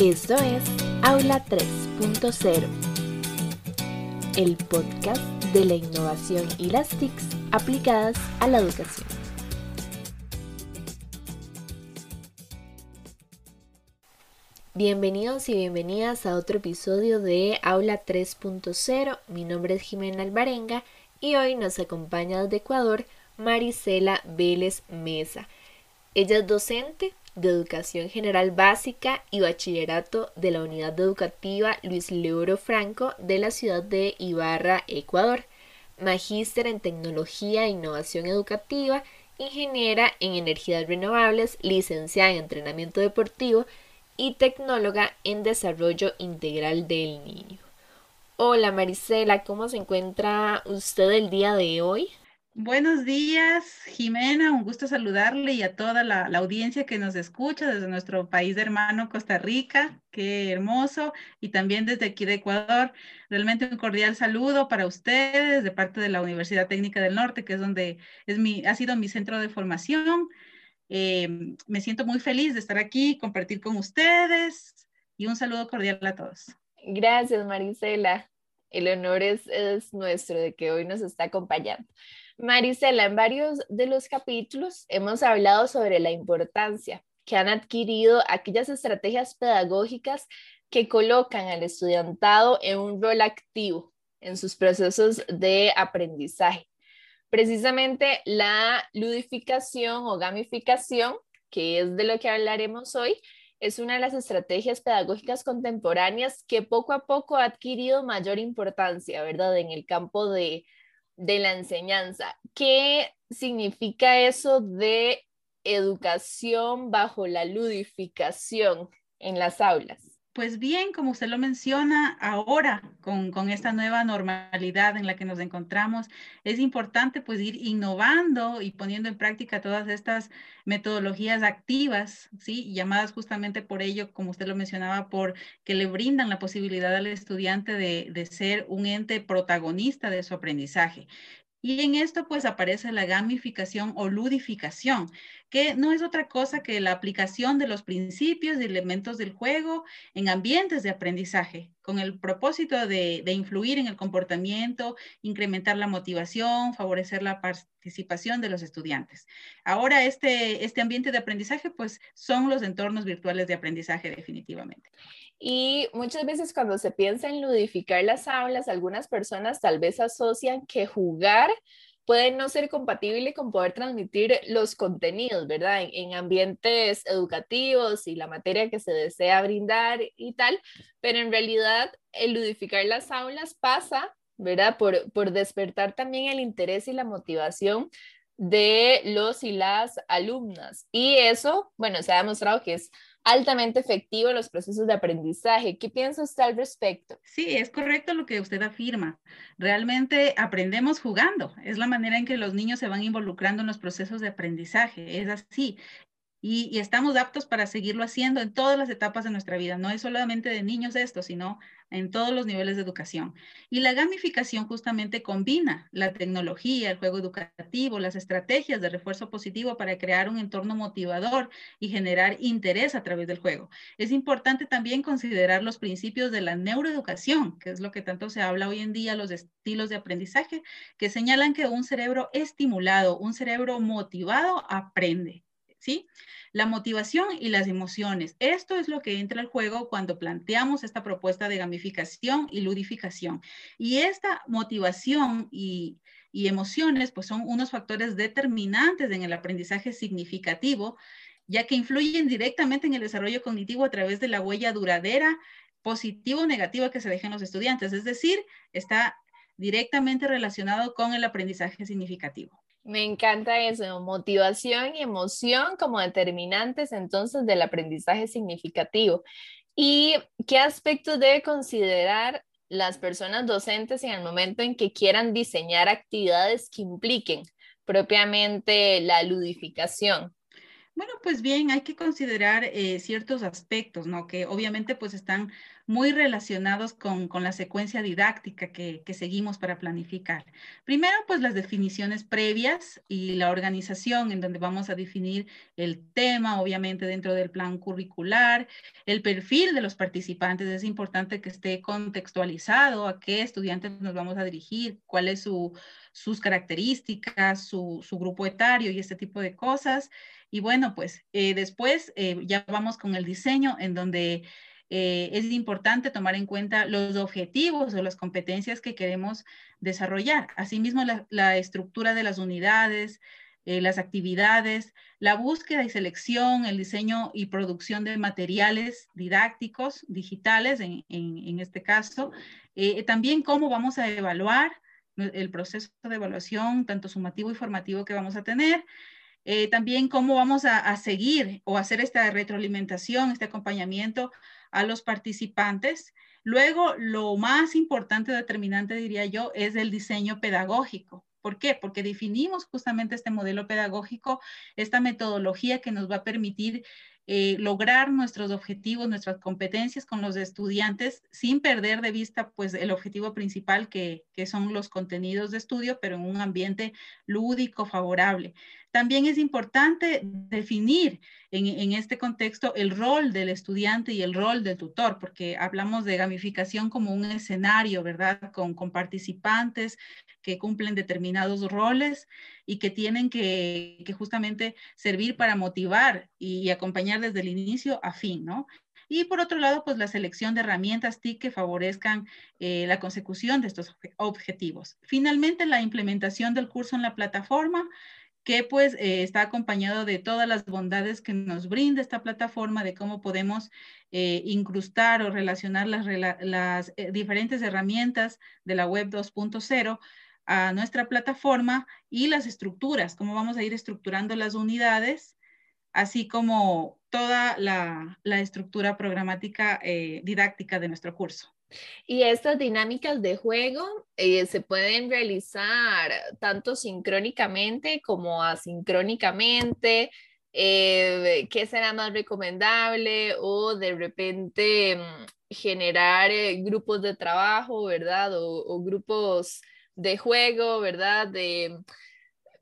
Esto es Aula 3.0, el podcast de la innovación y las TICs aplicadas a la educación. Bienvenidos y bienvenidas a otro episodio de Aula 3.0. Mi nombre es Jimena Alvarenga y hoy nos acompaña desde Ecuador Marisela Vélez Mesa. Ella es docente de Educación General Básica y Bachillerato de la Unidad Educativa Luis Leoro Franco de la ciudad de Ibarra, Ecuador. Magíster en Tecnología e Innovación Educativa, ingeniera en Energías Renovables, licenciada en Entrenamiento Deportivo y tecnóloga en Desarrollo Integral del Niño. Hola Marisela, ¿cómo se encuentra usted el día de hoy? Buenos días, Jimena. Un gusto saludarle y a toda la, audiencia que nos escucha desde nuestro país hermano, Costa Rica. Qué hermoso. Y también desde aquí de Ecuador. Realmente un cordial saludo para ustedes de parte de la Universidad Técnica del Norte, que es donde es mi, ha sido mi centro de formación. Eh, me siento muy feliz de estar aquí, compartir con ustedes y un saludo cordial a todos. Gracias, Marisela. El honor es nuestro de que hoy nos está acompañando. Marisela, en varios de los capítulos hemos hablado sobre la importancia que han adquirido aquellas estrategias pedagógicas que colocan al estudiantado en un rol activo en sus procesos de aprendizaje. Precisamente la ludificación o gamificación, que es de lo que hablaremos hoy, es una de las estrategias pedagógicas contemporáneas que poco a poco ha adquirido mayor importancia, ¿verdad? En el campo de, de la enseñanza. ¿Qué significa eso de educación bajo la ludificación en las aulas? Pues bien, como usted lo menciona, ahora con, esta nueva normalidad en la que nos encontramos, es importante pues ir innovando y poniendo en práctica todas estas metodologías activas, ¿sí? Llamadas justamente por ello, como usted lo mencionaba, por que le brindan la posibilidad al estudiante de, de ser un ente protagonista de su aprendizaje. Y en esto pues aparece la gamificación o ludificación, que no es otra cosa que la aplicación de los principios y elementos del juego en ambientes de aprendizaje, con el propósito de, influir en el comportamiento, incrementar la motivación, favorecer la participación de los estudiantes. Ahora este, este ambiente de aprendizaje pues son los entornos virtuales de aprendizaje definitivamente. Y muchas veces cuando se piensa en ludificar las aulas, algunas personas tal vez asocian que jugar puede no ser compatible con poder transmitir los contenidos, ¿verdad? En, ambientes educativos y la materia que se desea brindar y tal, pero en realidad el ludificar las aulas pasa, ¿verdad? Por, por despertar también el interés y la motivación de los y las alumnas. Y eso, bueno, se ha demostrado que es altamente efectivo en los procesos de aprendizaje. ¿Qué piensa usted al respecto? Sí, es correcto lo que usted afirma. Realmente aprendemos jugando. Es la manera en que los niños se van involucrando en los procesos de aprendizaje. Es así y, estamos aptos para seguirlo haciendo en todas las etapas de nuestra vida. No es solamente de niños esto, sino en todos los niveles de educación. Y la gamificación justamente combina la tecnología, el juego educativo, las estrategias de refuerzo positivo para crear un entorno motivador y generar interés a través del juego. Es importante también considerar los principios de la neuroeducación, que es lo que tanto se habla hoy en día, los estilos de aprendizaje, que señalan que un cerebro estimulado, un cerebro motivado aprende. ¿Sí? La motivación y las emociones. Esto es lo que entra al juego cuando planteamos esta propuesta de gamificación y ludificación. Y esta motivación y, emociones, pues son unos factores determinantes en el aprendizaje significativo, ya que influyen directamente en el desarrollo cognitivo a través de la huella duradera, positiva o negativa que se dejen los estudiantes. Es decir, está directamente relacionado con el aprendizaje significativo. Me encanta eso, motivación y emoción como determinantes entonces del aprendizaje significativo. ¿Y qué aspectos debe considerar las personas docentes en el momento en que quieran diseñar actividades que impliquen propiamente la ludificación? Bueno, pues bien, hay que considerar eh, ciertos aspectos, ¿no? Que obviamente pues están muy relacionados con, la secuencia didáctica que, seguimos para planificar. Primero, pues las definiciones previas y la organización en donde vamos a definir el tema, obviamente dentro del plan curricular, el perfil de los participantes. Es importante que esté contextualizado a qué estudiantes nos vamos a dirigir, cuál es su, sus características, su, su grupo etario y este tipo de cosas. Y bueno, pues eh, después eh, ya vamos con el diseño en donde eh, es importante tomar en cuenta los objetivos o las competencias que queremos desarrollar. Asimismo, la, estructura de las unidades, las actividades, la búsqueda y selección, el diseño y producción de materiales didácticos, digitales en, en este caso. también cómo vamos a evaluar el proceso de evaluación, tanto sumativo y formativo que vamos a tener. Eh, también cómo vamos a, seguir o hacer esta retroalimentación, este acompañamiento a los participantes. Luego, lo más importante, determinante, diría yo, es el diseño pedagógico. ¿Por qué? Porque definimos justamente este modelo pedagógico, esta metodología que nos va a permitir eh, lograr nuestros objetivos, nuestras competencias con los estudiantes sin perder de vista pues el objetivo principal que, son los contenidos de estudio, pero en un ambiente lúdico, favorable. También es importante definir en, este contexto el rol del estudiante y el rol del tutor, porque hablamos de gamificación como un escenario, ¿verdad? Con participantes que cumplen determinados roles y que tienen que, justamente servir para motivar y, acompañar desde el inicio a fin, ¿no? Y por otro lado, pues la selección de herramientas TIC que favorezcan eh, la consecución de estos objetivos. Finalmente, la implementación del curso en la plataforma que pues eh, está acompañado de todas las bondades que nos brinda esta plataforma, de cómo podemos eh, incrustar o relacionar las, diferentes herramientas de la web 2.0 a nuestra plataforma y las estructuras, cómo vamos a ir estructurando las unidades, así como toda la, estructura programática didáctica de nuestro curso. Y estas dinámicas de juego eh, se pueden realizar tanto sincrónicamente como asincrónicamente. Eh, ¿Qué será más recomendable? O de repente mm, generar eh, grupos de trabajo, ¿verdad? O, o, grupos de juego, ¿verdad? De,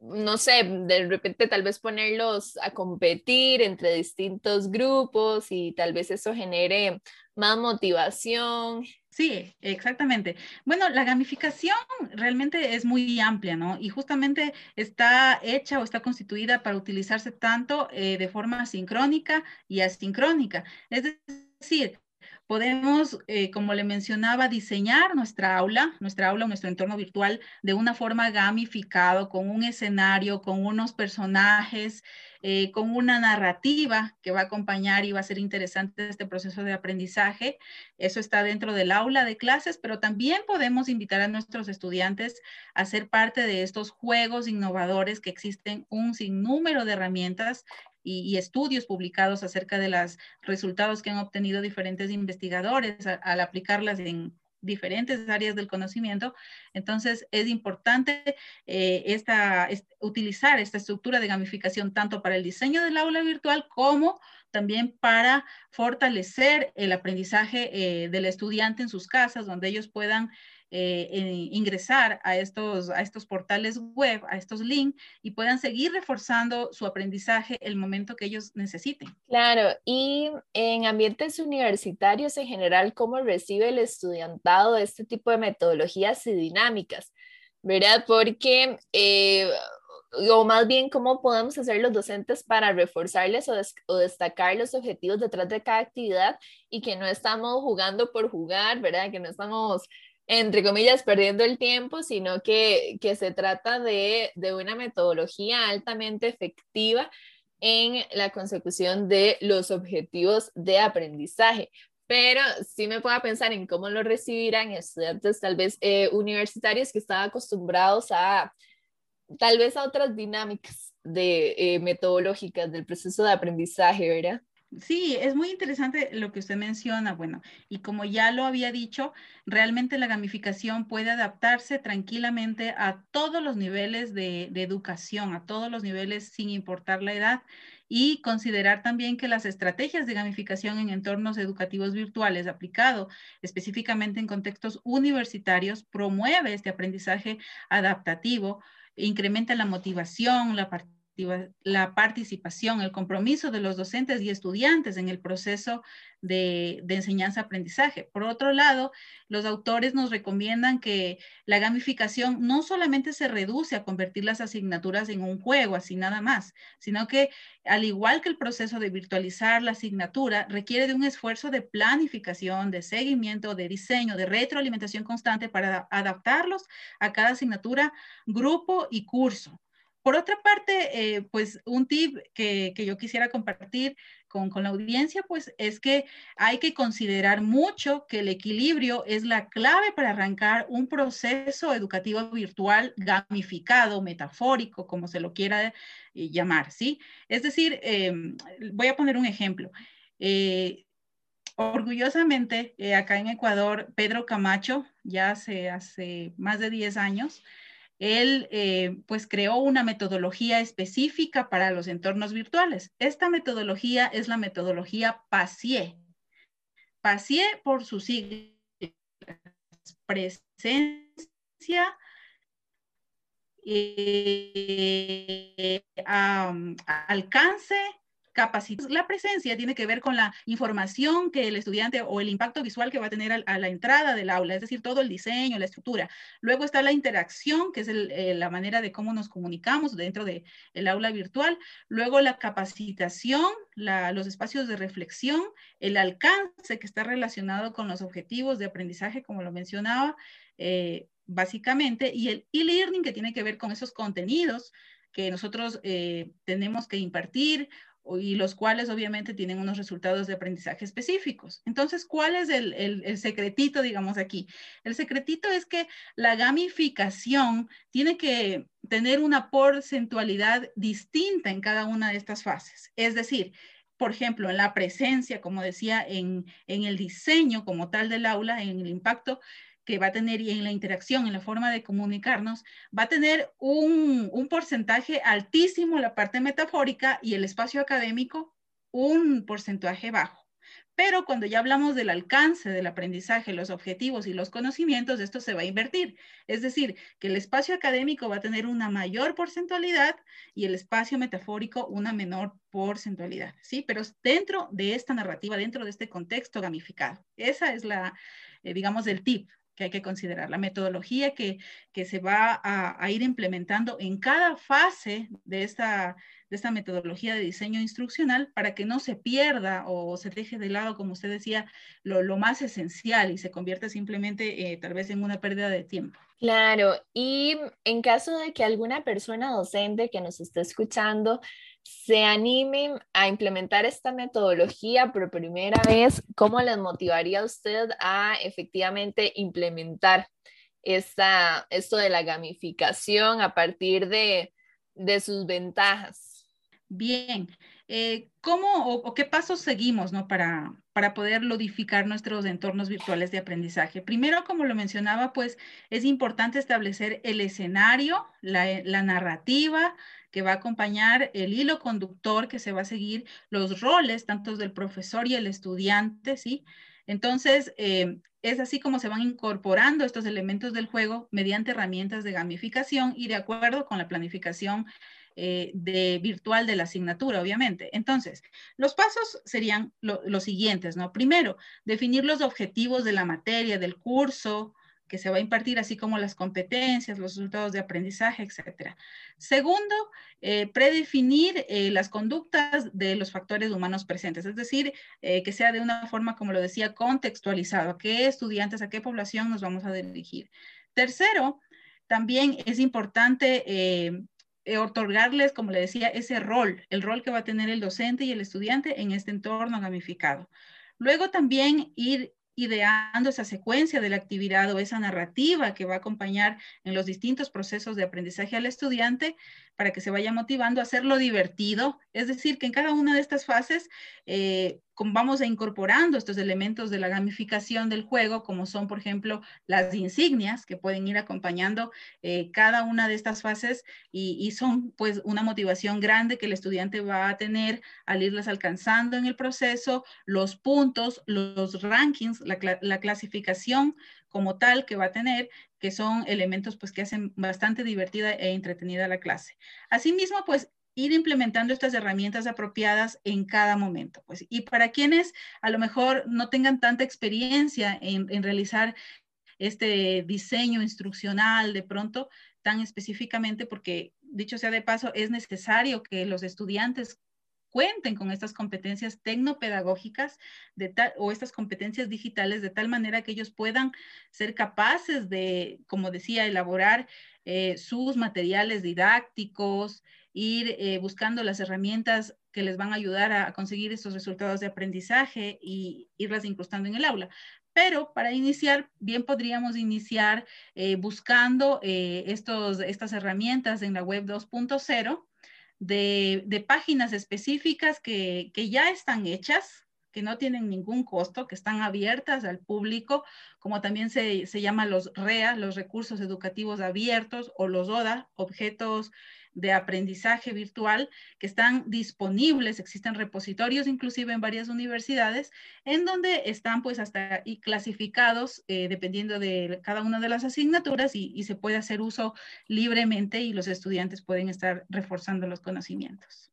no sé, de repente tal vez ponerlos a competir entre distintos grupos y tal vez eso genere más motivación. Sí, exactamente. Bueno, la gamificación realmente es muy amplia, ¿no? Y justamente está hecha o está constituida para utilizarse tanto eh, de forma sincrónica y asincrónica. Es decir, podemos, eh, como le mencionaba, diseñar nuestra aula, nuestra aula, nuestro entorno virtual de una forma gamificado, con un escenario, con unos personajes, eh, con una narrativa que va a acompañar y va a ser interesante este proceso de aprendizaje. Eso está dentro del aula de clases, pero también podemos invitar a nuestros estudiantes a ser parte de estos juegos innovadores que existen un sinnúmero de herramientas y, estudios publicados acerca de los resultados que han obtenido diferentes investigadores al aplicarlas en diferentes áreas del conocimiento. Entonces, es importante eh, esta, utilizar esta estructura de gamificación tanto para el diseño del aula virtual como también para fortalecer el aprendizaje eh, del estudiante en sus casas, donde ellos puedan eh, ingresar a estos, a estos portales web, a estos links y puedan seguir reforzando su aprendizaje el momento que ellos necesiten. Claro, y en ambientes universitarios en general, ¿cómo recibe el estudiantado este tipo de metodologías y dinámicas? ¿Verdad? Porque... Eh, o más bien cómo podemos hacer los docentes para reforzarles o, o, destacar los objetivos detrás de cada actividad y que no estamos jugando por jugar, ¿verdad? Que no estamos entre comillas, perdiendo el tiempo, sino que, se trata de, una metodología altamente efectiva en la consecución de los objetivos de aprendizaje. Pero sí me puedo pensar en cómo lo recibirán estudiantes tal vez eh, universitarios que están acostumbrados a tal vez a otras dinámicas de eh, metodológicas del proceso de aprendizaje, ¿verdad? Sí, es muy interesante lo que usted menciona. Bueno, y como ya lo había dicho, realmente la gamificación puede adaptarse tranquilamente a todos los niveles de, educación, a todos los niveles sin importar la edad y considerar también que las estrategias de gamificación en entornos educativos virtuales aplicado específicamente en contextos universitarios promueve este aprendizaje adaptativo, incrementa la motivación, la participación la participación, el compromiso de los docentes y estudiantes en el proceso de, enseñanza-aprendizaje. Por otro lado, los autores nos recomiendan que la gamificación no solamente se reduce a convertir las asignaturas en un juego, así nada más, sino que al igual que el proceso de virtualizar la asignatura, requiere de un esfuerzo de planificación, de seguimiento, de diseño, de retroalimentación constante para adaptarlos a cada asignatura, grupo y curso. Por otra parte, eh, pues un tip que, yo quisiera compartir con, la audiencia, pues es que hay que considerar mucho que el equilibrio es la clave para arrancar un proceso educativo virtual gamificado, metafórico, como se lo quiera eh, llamar, ¿sí? Es decir, em, voy a poner un ejemplo. Eh, orgullosamente, acá en Ecuador, Pedro Camacho, ya hace, hace más de 10 años, él eh, pues creó una metodología específica para los entornos virtuales. Esta metodología es la metodología PASIE. PASIE por su siglas, presencia, eh, alcance, la presencia tiene que ver con la información que el estudiante o el impacto visual que va a tener a, la entrada del aula, es decir, todo el diseño, la estructura. Luego está la interacción, que es eh, la manera de cómo nos comunicamos dentro del el aula virtual. Luego la capacitación, los espacios de reflexión, el alcance que está relacionado con los objetivos de aprendizaje, como lo mencionaba. Eh, básicamente, y el e-learning que tiene que ver con esos contenidos que nosotros eh, tenemos que impartir y los cuales obviamente tienen unos resultados de aprendizaje específicos. Entonces, ¿cuál es el, el, secretito, digamos, aquí? El secretito es que la gamificación tiene que tener una porcentualidad distinta en cada una de estas fases. Es decir, por ejemplo, en la presencia, como decía, en, en el diseño como tal del aula, en el impacto, que va a tener y en la interacción, en la forma de comunicarnos, va a tener un, un porcentaje altísimo la parte metafórica y el espacio académico un porcentaje bajo. Pero cuando ya hablamos del alcance del aprendizaje, los objetivos y los conocimientos, esto se va a invertir. Es decir, que el espacio académico va a tener una mayor porcentualidad y el espacio metafórico una menor porcentualidad, ¿sí? Pero dentro de esta narrativa, dentro de este contexto gamificado. Esa es la, eh, digamos, el tip que hay que considerar, la metodología que, que se va a, ir implementando en cada fase de esta, de esta metodología de diseño instruccional para que no se pierda o se deje de lado, como usted decía, lo, lo más esencial y se convierta simplemente eh, tal vez en una pérdida de tiempo. Claro, y en caso de que alguna persona docente que nos esté escuchando se animen a implementar esta metodología por primera vez, ¿cómo les motivaría a usted a efectivamente implementar esta, esto de la gamificación a partir de, de sus ventajas? Bien, eh, ¿cómo o, qué pasos seguimos ¿no? para, para poder modificar nuestros entornos virtuales de aprendizaje? Primero, como lo mencionaba, pues es importante establecer el escenario, la, la narrativa, que va a acompañar el hilo conductor que se va a seguir, los roles tanto del profesor y el estudiante, ¿sí? Entonces, eh, es así como se van incorporando estos elementos del juego mediante herramientas de gamificación y de acuerdo con la planificación eh, de virtual de la asignatura, obviamente. Entonces, los pasos serían los siguientes, ¿no? Primero, definir los objetivos de la materia, del curso, que se va a impartir, así como las competencias, los resultados de aprendizaje, etcétera. Segundo, eh, predefinir eh, las conductas de los factores humanos presentes, es decir, que sea de una forma, como lo decía, contextualizado, a qué estudiantes, a qué población nos vamos a dirigir. Tercero, también es importante otorgarles, como le decía, ese rol, el rol que va a tener el docente y el estudiante en este entorno gamificado. Luego también ir ideando esa secuencia de la actividad o esa narrativa que va a acompañar en los distintos procesos de aprendizaje al estudiante para que se vaya motivando, hacerlo divertido, es decir, que en cada una de estas fases eh, vamos a incorporando estos elementos de la gamificación del juego, como son, por ejemplo, las insignias que pueden ir acompañando eh, cada una de estas fases y, son pues una motivación grande que el estudiante va a tener al irlas alcanzando en el proceso, los puntos, los rankings, la clasificación como tal que va a tener, que son elementos pues que hacen bastante divertida e entretenida la clase. Asimismo, pues ir implementando estas herramientas apropiadas en cada momento. Pues, y para quienes a lo mejor no tengan tanta experiencia en, en realizar este diseño instruccional de pronto tan específicamente, porque dicho sea de paso, es necesario que los estudiantes cuenten con estas competencias tecnopedagógicas de tal, o estas competencias digitales de tal manera que ellos puedan ser capaces de, como decía, elaborar eh, sus materiales didácticos, ir eh, buscando las herramientas que les van a ayudar a, conseguir estos resultados de aprendizaje y irlas incrustando en el aula. Pero para iniciar, bien podríamos iniciar eh, buscando estos, estas herramientas en la web 2.0 de, páginas específicas que, ya están hechas, que no tienen ningún costo, que están abiertas al público, como también se, se llama los REA, los recursos educativos abiertos, o los ODA, objetos de aprendizaje virtual que están disponibles, existen repositorios inclusive en varias universidades, en donde están pues hasta y clasificados eh, dependiendo de cada una de las asignaturas y, y se puede hacer uso libremente y los estudiantes pueden estar reforzando los conocimientos.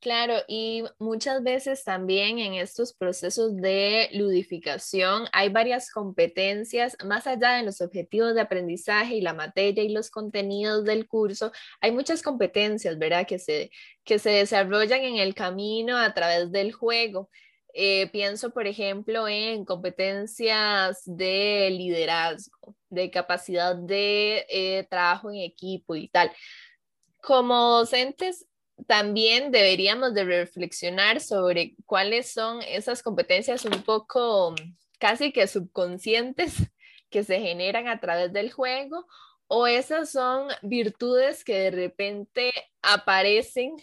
Claro, y muchas veces también en estos procesos de ludificación hay varias competencias, más allá de los objetivos de aprendizaje y la materia y los contenidos del curso, hay muchas competencias, ¿verdad? Que se, que se desarrollan en el camino a través del juego. Eh, pienso, por ejemplo, en competencias de liderazgo, de capacidad de eh, trabajo en equipo y tal. Como docentes, también deberíamos de reflexionar sobre cuáles son esas competencias un poco casi que subconscientes que se generan a través del juego o esas son virtudes que de repente aparecen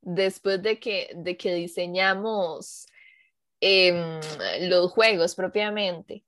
después de que, de que diseñamos em, los juegos propiamente.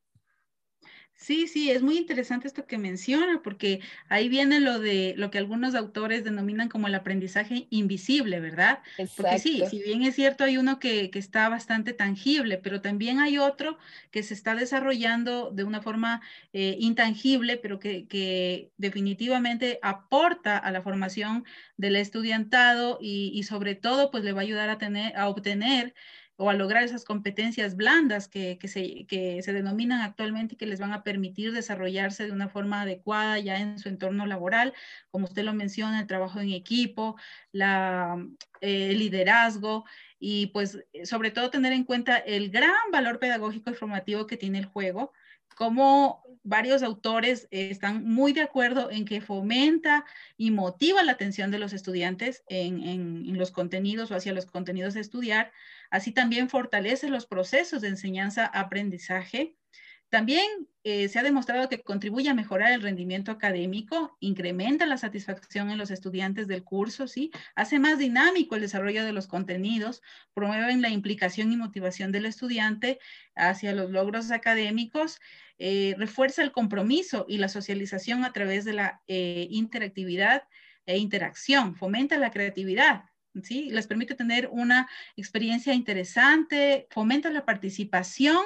Sí, sí, es muy interesante esto que menciona, porque ahí viene lo de lo que algunos autores denominan como el aprendizaje invisible, ¿verdad? Porque sí, si bien es cierto, hay uno que, está bastante tangible, pero también hay otro que se está desarrollando de una forma eh, intangible, pero que, que, definitivamente aporta a la formación del estudiantado y, y sobre todo, pues le va a ayudar a, tener, a obtener o a lograr esas competencias blandas que, se, que se denominan actualmente y que les van a permitir desarrollarse de una forma adecuada ya en su entorno laboral, como usted lo menciona, el trabajo en equipo, la, eh, el liderazgo y pues sobre todo tener en cuenta el gran valor pedagógico y formativo que tiene el juego, como varios autores están muy de acuerdo en que fomenta y motiva la atención de los estudiantes en, en los contenidos o hacia los contenidos de estudiar, Así también fortalece los procesos de enseñanza-aprendizaje. También eh, se ha demostrado que contribuye a mejorar el rendimiento académico, incrementa la satisfacción en los estudiantes del curso, ¿sí? hace más dinámico el desarrollo de los contenidos, promueven la implicación y motivación del estudiante hacia los logros académicos, eh, refuerza el compromiso y la socialización a través de la eh, interactividad e interacción, fomenta la creatividad, ¿sí? Les permite tener una experiencia interesante, fomenta la participación,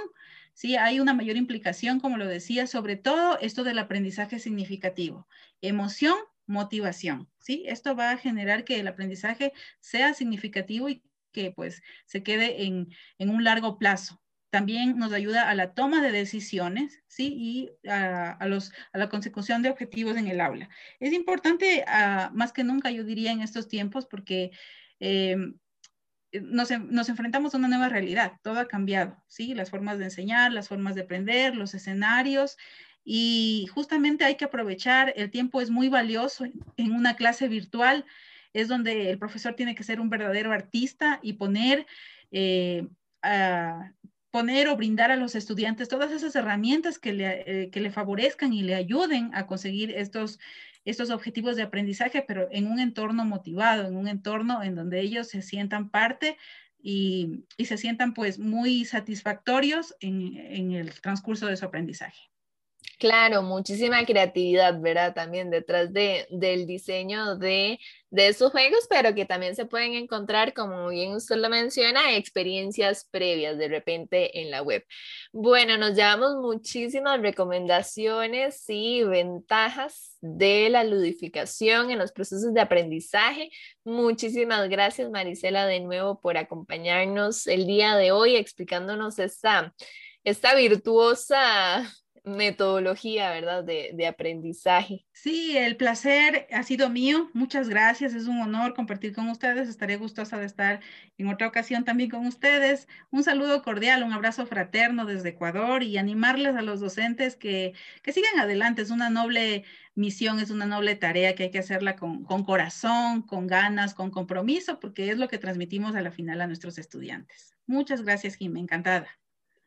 ¿sí? Hay una mayor implicación, como lo decía, sobre todo esto del aprendizaje significativo. Emoción, motivación, ¿sí? Esto va a generar que el aprendizaje sea significativo y que pues se quede en, un largo plazo. También nos ayuda a la toma de decisiones, ¿sí? Y a, los, a la consecución de objetivos en el aula. Es importante, ah, más que nunca, yo diría, en estos tiempos, porque em, nos, nos, enfrentamos a una nueva realidad, todo ha cambiado, ¿sí? Las formas de enseñar, las formas de aprender, los escenarios, y justamente hay que aprovechar, el tiempo es muy valioso en una clase virtual, es donde el profesor tiene que ser un verdadero artista y poner eh, poner o brindar a los estudiantes todas esas herramientas que le, eh, que le favorezcan y le ayuden a conseguir estos, estos objetivos de aprendizaje, pero en un entorno motivado, en un entorno en donde ellos se sientan parte y, y se sientan pues muy satisfactorios en, en el transcurso de su aprendizaje. Claro, muchísima creatividad, ¿verdad? También detrás de, del diseño de, de estos juegos, pero que también se pueden encontrar, como bien usted lo menciona, experiencias previas de repente en la web. Bueno, nos llevamos muchísimas recomendaciones y ventajas de la ludificación en los procesos de aprendizaje. Muchísimas gracias, Marisela, de nuevo por acompañarnos el día de hoy explicándonos esta, esta virtuosa metodología, ¿verdad? De, de, aprendizaje. Sí, el placer ha sido mío. Muchas gracias. Es un honor compartir con ustedes. Estaré gustosa de estar en otra ocasión también con ustedes. Un saludo cordial, un abrazo fraterno desde Ecuador y animarles a los docentes que, que sigan adelante. Es una noble misión, es una noble tarea que hay que hacerla con, con corazón, con ganas, con compromiso, porque es lo que transmitimos a la final a nuestros estudiantes. Muchas gracias, Jimé. Encantada.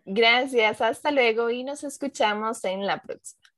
Gracias, hasta luego y nos escuchamos en la próxima.